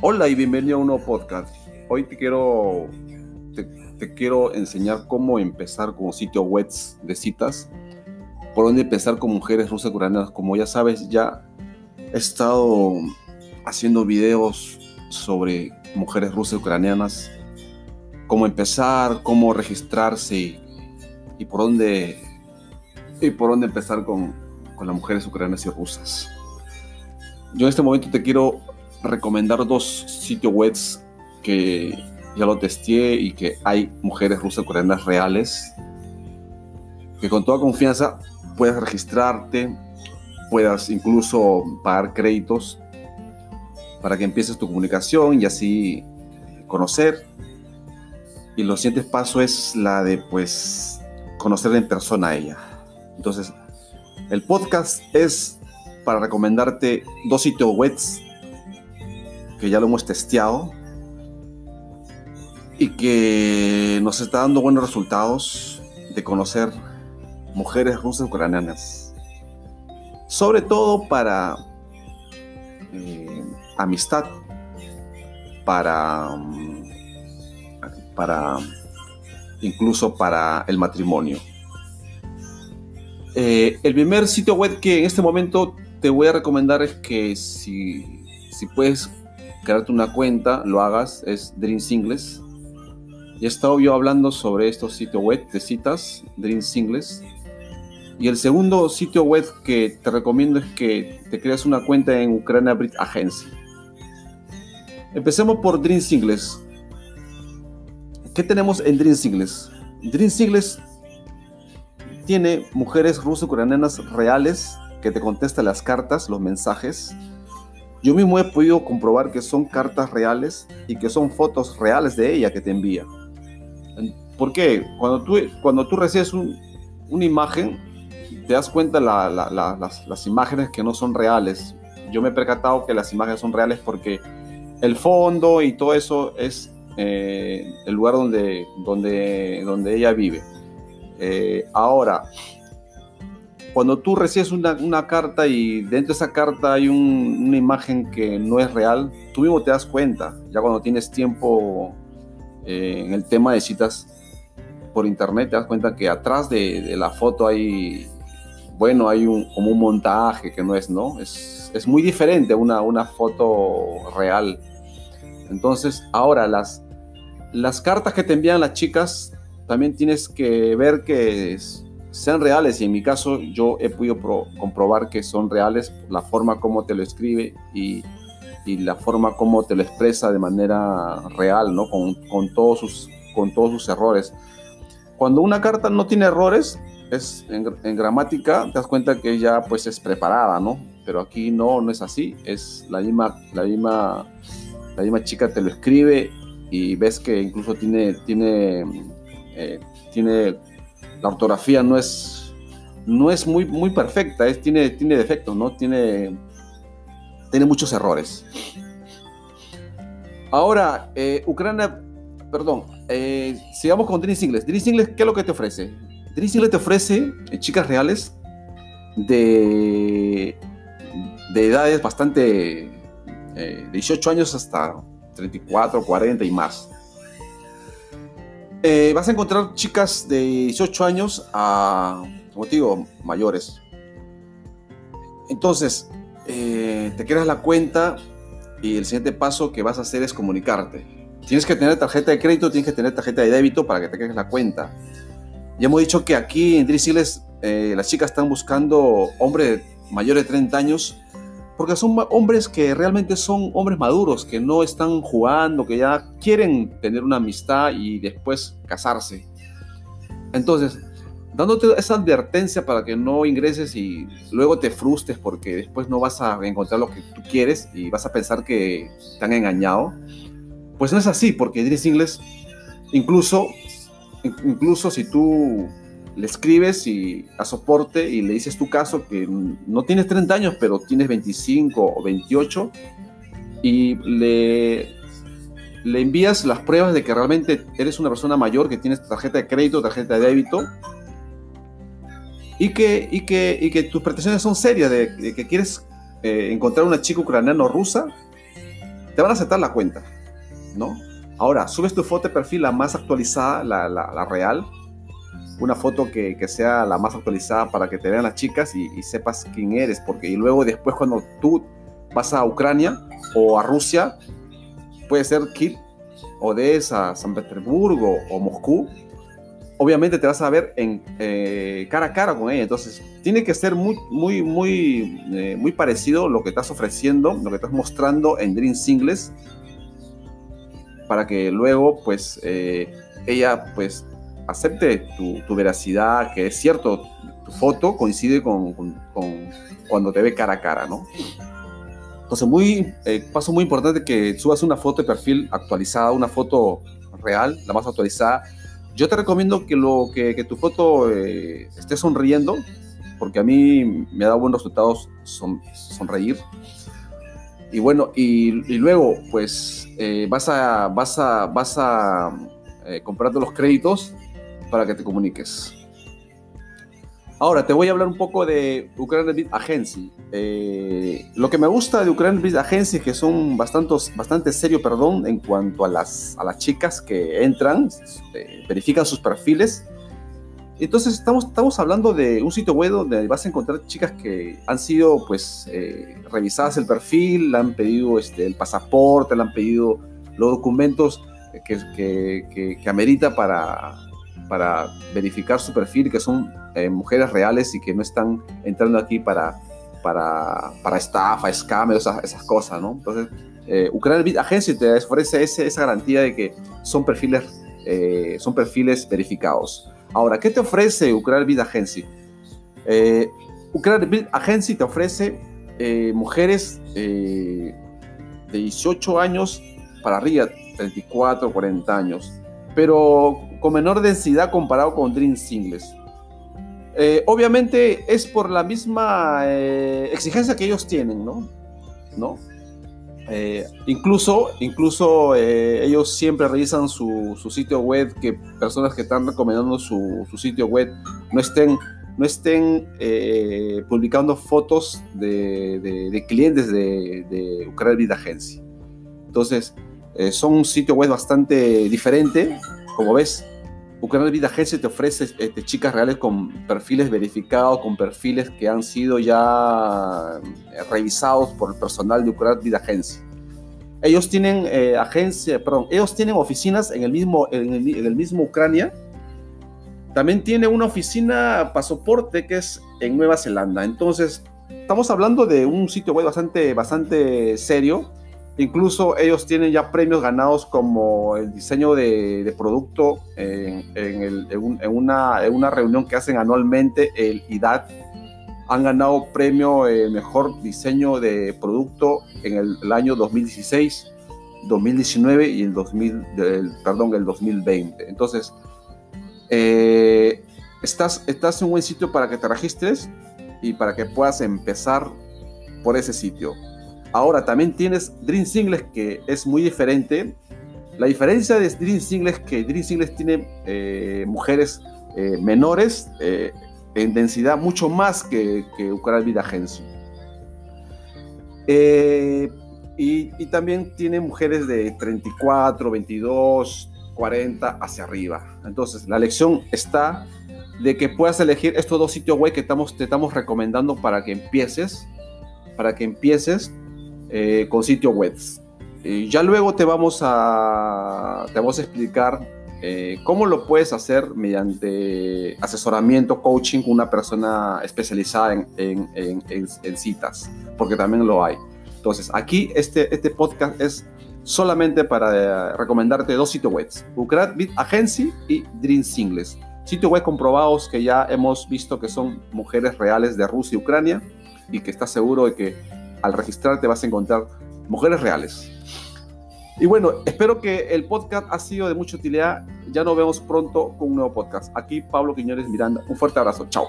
Hola y bienvenido a un nuevo podcast. Hoy te quiero, te, quiero enseñar cómo empezar con sitio web de citas, por dónde empezar con mujeres rusas coreanas. Como ya sabes, ya he estado haciendo videos sobre mujeres rusas ucranianas, cómo empezar, cómo registrarse y, por dónde y por dónde empezar con, con las mujeres ucranianas y rusas. Yo en este momento te quiero recomendar dos sitios web que ya lo testé y que hay mujeres rusas coreanas reales que con toda confianza puedas registrarte, puedas incluso pagar créditos para que empieces tu comunicación y así conocer. Y los siguientes paso es la de pues conocer en persona a ella. Entonces, el podcast es para recomendarte dos sitios web que ya lo hemos testeado y que nos está dando buenos resultados de conocer mujeres rusas ucranianas. Sobre todo para eh, amistad, para, para incluso para el matrimonio. Eh, el primer sitio web que en este momento te voy a recomendar es que si, si puedes crearte una cuenta, lo hagas, es Dream Singles. Ya he estado yo hablando sobre estos sitios web de citas, Dream Singles. Y el segundo sitio web que te recomiendo es que te creas una cuenta en Ucrania Brit Agency. Empecemos por Dream Singles. ¿Qué tenemos en Dream Singles? Dream Singles tiene mujeres rusas ucranianas reales que te contesta las cartas, los mensajes. Yo mismo he podido comprobar que son cartas reales y que son fotos reales de ella que te envía. ¿Por qué? Cuando tú, cuando tú recibes una imagen, te das cuenta las, las, imágenes que no son reales. Yo me he percatado que las imágenes son reales porque el fondo y todo eso es eh, el lugar donde, donde, donde ella vive. Eh, ahora, cuando tú recibes una, carta y dentro de esa carta hay una imagen que no es real, tú mismo te das cuenta, ya cuando tienes tiempo eh, en el tema de citas por internet, te das cuenta que atrás de, la foto hay, bueno, hay como un montaje que no es, ¿no? Es, es muy diferente una, una foto real. Entonces, ahora las, las cartas que te envían las chicas, también tienes que ver que es, sean reales y en mi caso yo he podido comprobar que son reales la forma como te lo escribe y, y, la forma como te lo expresa de manera real, ¿no? Con, con, todos, sus, con todos sus errores. Cuando una carta no tiene errores, es en, gramática, te das cuenta que ya pues es preparada, ¿no? Pero aquí no, no es así, es la misma, la misma, la misma chica te lo escribe y ves que incluso tiene, tiene, eh, tiene la ortografía no es, no es muy, muy perfecta, es, tiene, tiene defectos, ¿no? Tiene, tiene muchos errores. Ahora, eh, Ucrania, perdón, eh, sigamos con Dream Singles. Dream Singles, ¿qué es lo que te ofrece? Dream Singles te ofrece eh, chicas reales de, de edades bastante, de 18 años hasta 34, 40 y más. Eh, vas a encontrar chicas de 18 años a, como te digo, mayores. Entonces, eh, te creas la cuenta y el siguiente paso que vas a hacer es comunicarte. Tienes que tener tarjeta de crédito, tienes que tener tarjeta de débito para que te crees la cuenta. Ya hemos dicho que aquí en Drisiles eh, las chicas están buscando hombres mayores de 30 años porque son hombres que realmente son hombres maduros, que no están jugando, que ya quieren tener una amistad y después casarse. Entonces, dándote esa advertencia para que no ingreses y luego te frustres porque después no vas a encontrar lo que tú quieres y vas a pensar que te han engañado, pues no es así, porque Idris Ingles, incluso, incluso si tú le escribes y, a soporte y le dices tu caso que no tienes 30 años, pero tienes 25 o 28 y le, le envías las pruebas de que realmente eres una persona mayor, que tienes tarjeta de crédito, tarjeta de débito y que, y que, y que tus pretensiones son serias, de, que quieres eh, encontrar una chica ucraniana o rusa, te van a aceptar la cuenta, ¿no? Ahora, subes tu foto de perfil la más actualizada, la, la, real, una foto que, que, sea la más actualizada para que te vean las chicas y, sepas quién eres, porque y luego después cuando tú vas a Ucrania o a Rusia, puede ser Kiev, Odessa, San Petersburgo o Moscú, obviamente te vas a ver en, eh, cara a cara con ella. Entonces, tiene que ser muy, muy, muy, eh, muy parecido lo que estás ofreciendo, lo que estás mostrando en Dream Singles, para que luego, pues, eh, ella, pues, acepte tu, veracidad, que es cierto, tu foto coincide con, cuando te ve cara a cara, ¿no? Entonces, muy, paso muy importante que subas una foto de perfil actualizada, una foto real, la más actualizada, yo te recomiendo que, lo, que, tu foto eh, esté sonriendo, porque a mí me da buenos resultados son, sonreír. Y bueno, y, luego, pues eh, vas a, vas a, vas a eh, comprarte los créditos para que te comuniques. Ahora, te voy a hablar un poco de Ukraine Beat Agency. Eh, lo que me gusta de Ukraine Beat Agency es que son bastante, bastante serio, perdón, en cuanto a las, a las chicas que entran, eh, verifican sus perfiles. Entonces, estamos, estamos hablando de un sitio web donde vas a encontrar chicas que han sido, pues, eh, revisadas el perfil, le han pedido este, el pasaporte, le han pedido los documentos que, que, que amerita para, para verificar su perfil, que son eh, mujeres reales y que no están entrando aquí para, para, para estafa, scam, esas, esas cosas, ¿no? Entonces, eh, Ucrania Agency te ofrece esa garantía de que son perfiles, eh, son perfiles verificados. Ahora, ¿qué te ofrece Ucrania Bid Agency? Eh, Ucrania Agency te ofrece eh, mujeres de 18 años para arriba, 34, 40 años, pero con menor densidad comparado con Dream Singles. Eh, obviamente es por la misma eh, exigencia que ellos tienen, ¿no? ¿No? Eh, incluso incluso ellos siempre revisan su, sitio web, que personas que están recomendando su, sitio web no estén, no estén publicando fotos de, clientes de, de Ucrania Vida Agency. Entonces, son un sitio web bastante diferente, como ves, Ucrania Vida Agency te ofrece este, chicas reales con perfiles verificados, con perfiles que han sido ya eh, revisados por el personal de Ucrania Vida Agency. Ellos tienen eh, agencia, perdón, ellos tienen oficinas en el mismo, en el, mismo Ucrania. También tiene una oficina pasaporte que es en Nueva Zelanda. Entonces, estamos hablando de un sitio web bastante, bastante serio Incluso ellos tienen ya premios ganados como el diseño de, producto en, una, reunión que hacen anualmente, el IDAT. Han ganado premio eh, mejor diseño de producto en el, año 2016, 2019 y el, 2000, perdón, el 2020. Entonces, eh, estás, estás en un buen sitio para que te registres y para que puedas empezar por ese sitio. Ahora también tienes Dream Singles que es muy diferente. La diferencia de Dream Singles es que Dream Singles tiene eh, mujeres eh, menores eh, en densidad mucho más que, que Vida Agency. Y, y, también tiene mujeres de 34, 22, 40 hacia arriba. Entonces la lección está de que puedas elegir estos dos sitios web que te estamos recomendando para que empieces, para que empieces eh, con sitio web. ya luego te vamos a, te vamos a explicar eh, cómo lo puedes hacer mediante asesoramiento, coaching con una persona especializada en, en, citas, porque también lo hay. Entonces, aquí este, este podcast es solamente para eh, recomendarte dos sitios web, Ukraine Bit Agency y Dream Singles. Sitios web comprobados que ya hemos visto que son mujeres reales de Rusia y Ucrania y que estás seguro de que al registrarte vas a encontrar mujeres reales. Y bueno, espero que el podcast ha sido de mucha utilidad. Ya nos vemos pronto con un nuevo podcast. Aquí Pablo Quiñones Miranda. Un fuerte abrazo. Chao.